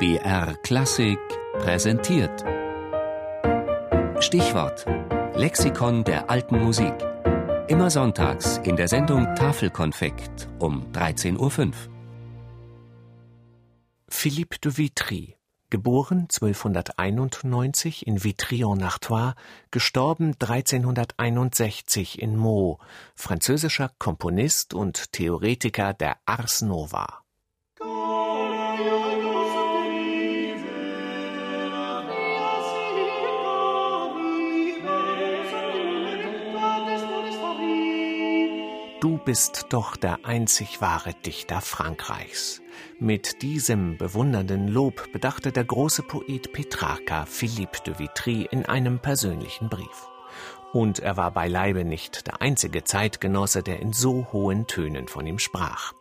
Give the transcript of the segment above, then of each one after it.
BR Klassik präsentiert. Stichwort: Lexikon der alten Musik. Immer sonntags in der Sendung Tafelkonfekt um 13.05 Uhr. Philippe de Vitry, geboren 1291 in Vitry-en-Artois, gestorben 1361 in Meaux, französischer Komponist und Theoretiker der Ars Nova. Du bist doch der einzig wahre Dichter Frankreichs. Mit diesem bewundernden Lob bedachte der große Poet Petrarca Philippe de Vitry in einem persönlichen Brief. Und er war beileibe nicht der einzige Zeitgenosse, der in so hohen Tönen von ihm sprach.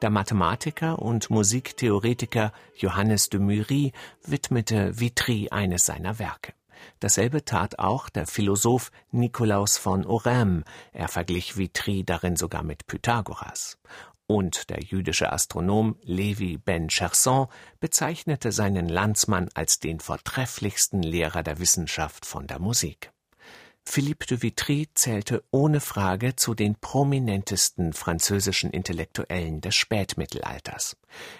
Der Mathematiker und Musiktheoretiker Johannes de Mury widmete Vitry eines seiner Werke. Dasselbe tat auch der Philosoph Nikolaus von Orem, er verglich Vitry darin sogar mit Pythagoras. Und der jüdische Astronom Levi ben Cherson bezeichnete seinen Landsmann als den vortrefflichsten Lehrer der Wissenschaft von der Musik. Philippe de Vitry zählte ohne Frage zu den prominentesten französischen Intellektuellen des Spätmittelalters.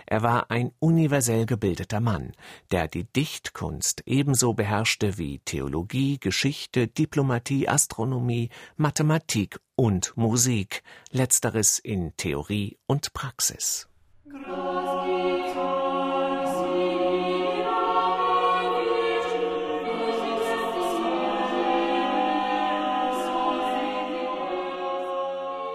Er war ein universell gebildeter Mann, der die Dichtkunst ebenso beherrschte wie Theologie, Geschichte, Diplomatie, Astronomie, Mathematik und Musik, letzteres in Theorie und Praxis.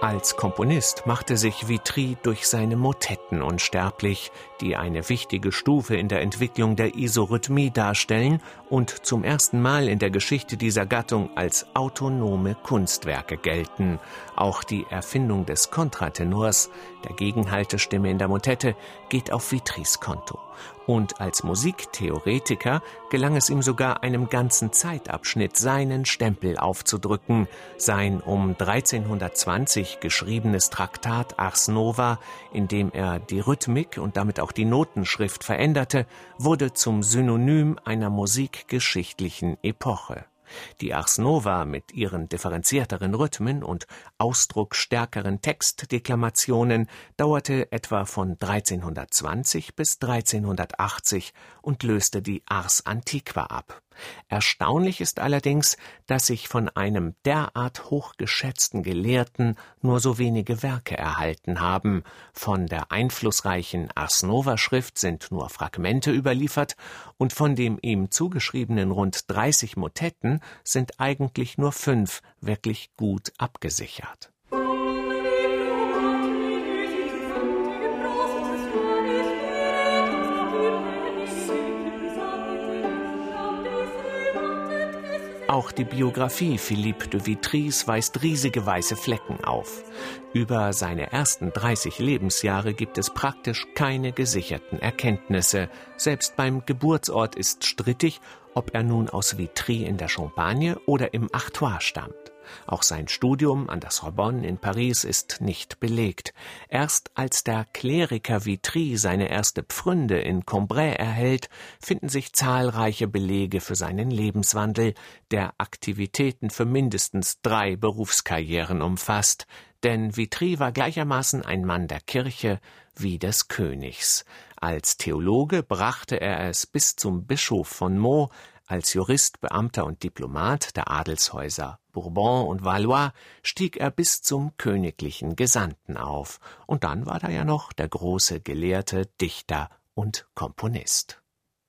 Als Komponist machte sich Vitry durch seine Motetten unsterblich, die eine wichtige Stufe in der Entwicklung der Isorhythmie darstellen und zum ersten Mal in der Geschichte dieser Gattung als autonome Kunstwerke gelten. Auch die Erfindung des Kontratenors, der Gegenhaltestimme in der Motette, geht auf Vitrys Konto. Und als Musiktheoretiker gelang es ihm sogar, einem ganzen Zeitabschnitt seinen Stempel aufzudrücken. Sein um 1320 geschriebenes Traktat Ars Nova, in dem er die Rhythmik und damit auch die Notenschrift veränderte, wurde zum Synonym einer musikgeschichtlichen Epoche. Die Ars Nova mit ihren differenzierteren Rhythmen und ausdrucksstärkeren Textdeklamationen dauerte etwa von 1320 bis 1380 und löste die Ars Antiqua ab. Erstaunlich ist allerdings, dass sich von einem derart hochgeschätzten Gelehrten nur so wenige Werke erhalten haben. Von der einflussreichen Ars Nova Schrift sind nur Fragmente überliefert und von dem ihm zugeschriebenen rund 30 Motetten sind eigentlich nur fünf wirklich gut abgesichert. Auch die Biografie Philippe de Vitrys weist riesige weiße Flecken auf. Über seine ersten 30 Lebensjahre gibt es praktisch keine gesicherten Erkenntnisse. Selbst beim Geburtsort ist strittig, ob er nun aus Vitry in der Champagne oder im Artois stammt. Auch sein Studium an der Sorbonne in Paris ist nicht belegt. Erst als der Kleriker Vitry seine erste Pfründe in Combray erhält, finden sich zahlreiche Belege für seinen Lebenswandel, der Aktivitäten für mindestens drei Berufskarrieren umfasst, denn Vitry war gleichermaßen ein Mann der Kirche wie des Königs. Als Theologe brachte er es bis zum Bischof von Meaux, als Jurist, Beamter und Diplomat der Adelshäuser Bourbon und Valois stieg er bis zum königlichen Gesandten auf, und dann war da ja noch der große Gelehrte, Dichter und Komponist.